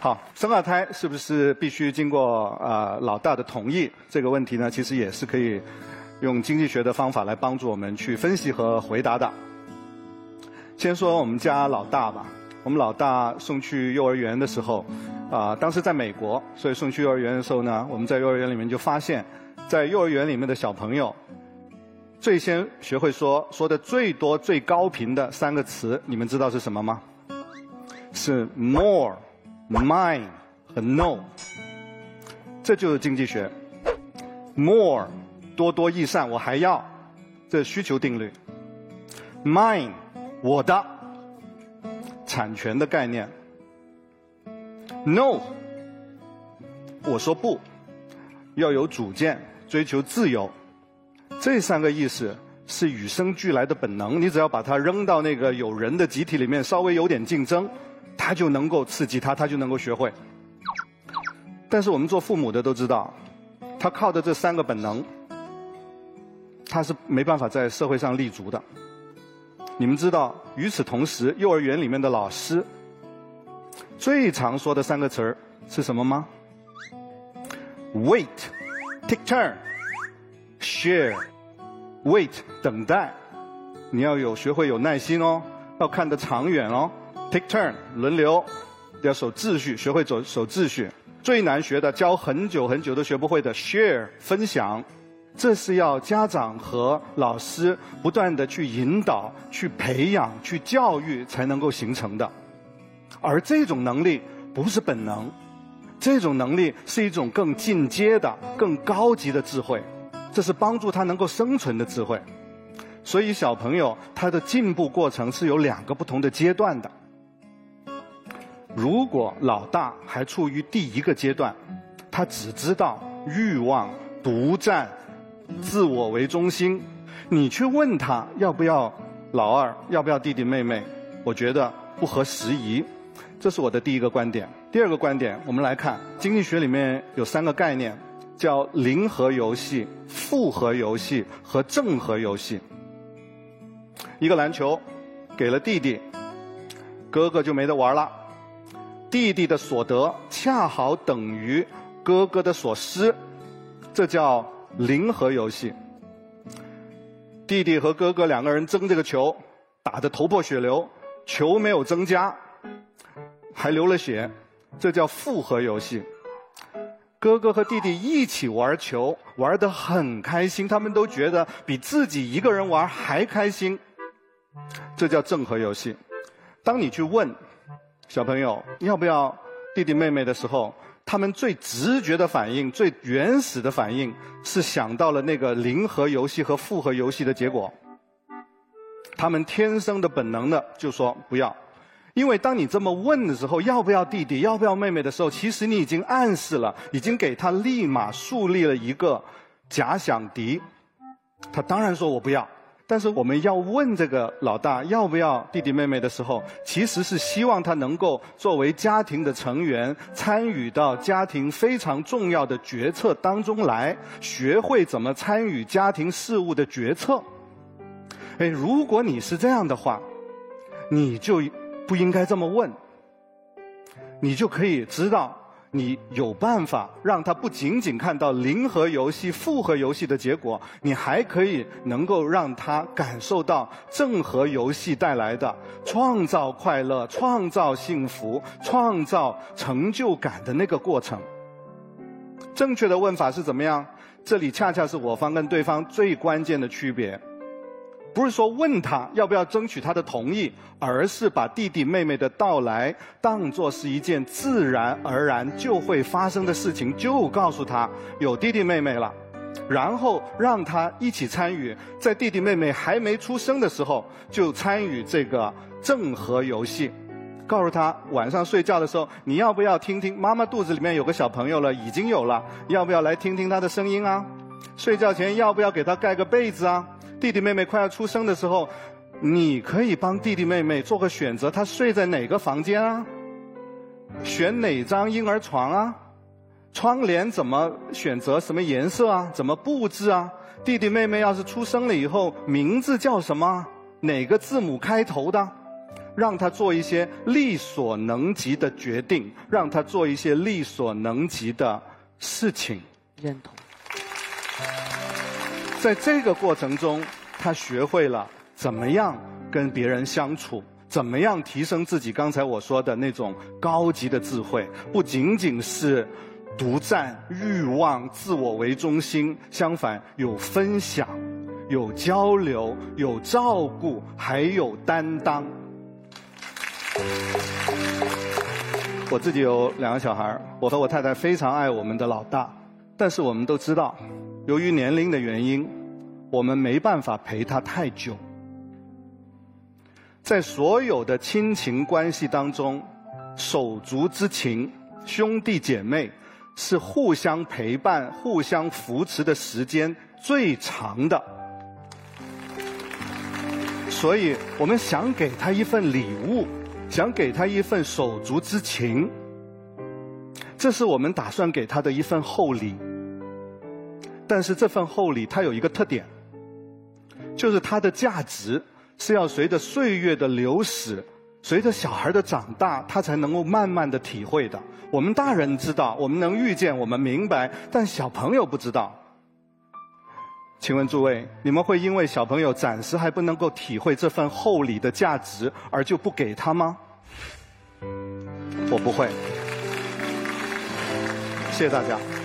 好，生二胎是不是必须经过呃老大的同意？这个问题呢，其实也是可以用经济学的方法来帮助我们去分析和回答的。先说我们家老大吧，我们老大送去幼儿园的时候，啊，当时在美国，所以送去幼儿园的时候呢，我们在幼儿园里面就发现，在幼儿园里面的小朋友。最先学会说说的最多最高频的三个词，你们知道是什么吗？是 more、mine 和 no。这就是经济学。more 多多益善，我还要，这需求定律。mine 我的产权的概念。no 我说不，要有主见，追求自由。这三个意思是与生俱来的本能，你只要把它扔到那个有人的集体里面，稍微有点竞争，它就能够刺激他，他就能够学会。但是我们做父母的都知道，他靠的这三个本能，他是没办法在社会上立足的。你们知道，与此同时，幼儿园里面的老师最常说的三个词儿是什么吗？Wait，take turn。Share, wait，等待，你要有学会有耐心哦，要看得长远哦。Take turn，轮流，要守秩序，学会走守秩序。最难学的，教很久很久都学不会的，Share，分享，这是要家长和老师不断的去引导、去培养、去教育才能够形成的。而这种能力不是本能，这种能力是一种更进阶的、更高级的智慧。这是帮助他能够生存的智慧，所以小朋友他的进步过程是有两个不同的阶段的。如果老大还处于第一个阶段，他只知道欲望、独占、自我为中心，你去问他要不要老二，要不要弟弟妹妹，我觉得不合时宜。这是我的第一个观点。第二个观点，我们来看经济学里面有三个概念。叫零和游戏、复合游戏和正和游戏。一个篮球给了弟弟，哥哥就没得玩了。弟弟的所得恰好等于哥哥的所失，这叫零和游戏。弟弟和哥哥两个人争这个球，打得头破血流，球没有增加，还流了血，这叫复合游戏。哥哥和弟弟一起玩球，玩得很开心，他们都觉得比自己一个人玩还开心。这叫正和游戏。当你去问小朋友要不要弟弟妹妹的时候，他们最直觉的反应、最原始的反应是想到了那个零和游戏和复合游戏的结果。他们天生的本能的就说不要。因为当你这么问的时候，要不要弟弟，要不要妹妹的时候，其实你已经暗示了，已经给他立马树立了一个假想敌。他当然说我不要。但是我们要问这个老大要不要弟弟妹妹的时候，其实是希望他能够作为家庭的成员，参与到家庭非常重要的决策当中来，学会怎么参与家庭事务的决策。哎，如果你是这样的话，你就。不应该这么问，你就可以知道，你有办法让他不仅仅看到零和游戏、复合游戏的结果，你还可以能够让他感受到正和游戏带来的创造快乐、创造幸福、创造成就感的那个过程。正确的问法是怎么样？这里恰恰是我方跟对方最关键的区别。不是说问他要不要争取他的同意，而是把弟弟妹妹的到来当作是一件自然而然就会发生的事情，就告诉他有弟弟妹妹了，然后让他一起参与，在弟弟妹妹还没出生的时候就参与这个正和游戏，告诉他晚上睡觉的时候你要不要听听妈妈肚子里面有个小朋友了，已经有了，要不要来听听他的声音啊？睡觉前要不要给他盖个被子啊？弟弟妹妹快要出生的时候，你可以帮弟弟妹妹做个选择，他睡在哪个房间啊？选哪张婴儿床啊？窗帘怎么选择？什么颜色啊？怎么布置啊？弟弟妹妹要是出生了以后，名字叫什么？哪个字母开头的？让他做一些力所能及的决定，让他做一些力所能及的事情。认同。在这个过程中，他学会了怎么样跟别人相处，怎么样提升自己。刚才我说的那种高级的智慧，不仅仅是独占、欲望、自我为中心，相反有分享、有交流、有照顾，还有担当。我自己有两个小孩我和我太太非常爱我们的老大，但是我们都知道，由于年龄的原因，我们没办法陪他太久。在所有的亲情关系当中，手足之情、兄弟姐妹是互相陪伴、互相扶持的时间最长的。所以我们想给他一份礼物。想给他一份手足之情，这是我们打算给他的一份厚礼。但是这份厚礼它有一个特点，就是它的价值是要随着岁月的流逝，随着小孩的长大，他才能够慢慢的体会的。我们大人知道，我们能预见，我们明白，但小朋友不知道。请问诸位，你们会因为小朋友暂时还不能够体会这份厚礼的价值，而就不给他吗？我不会。谢谢大家。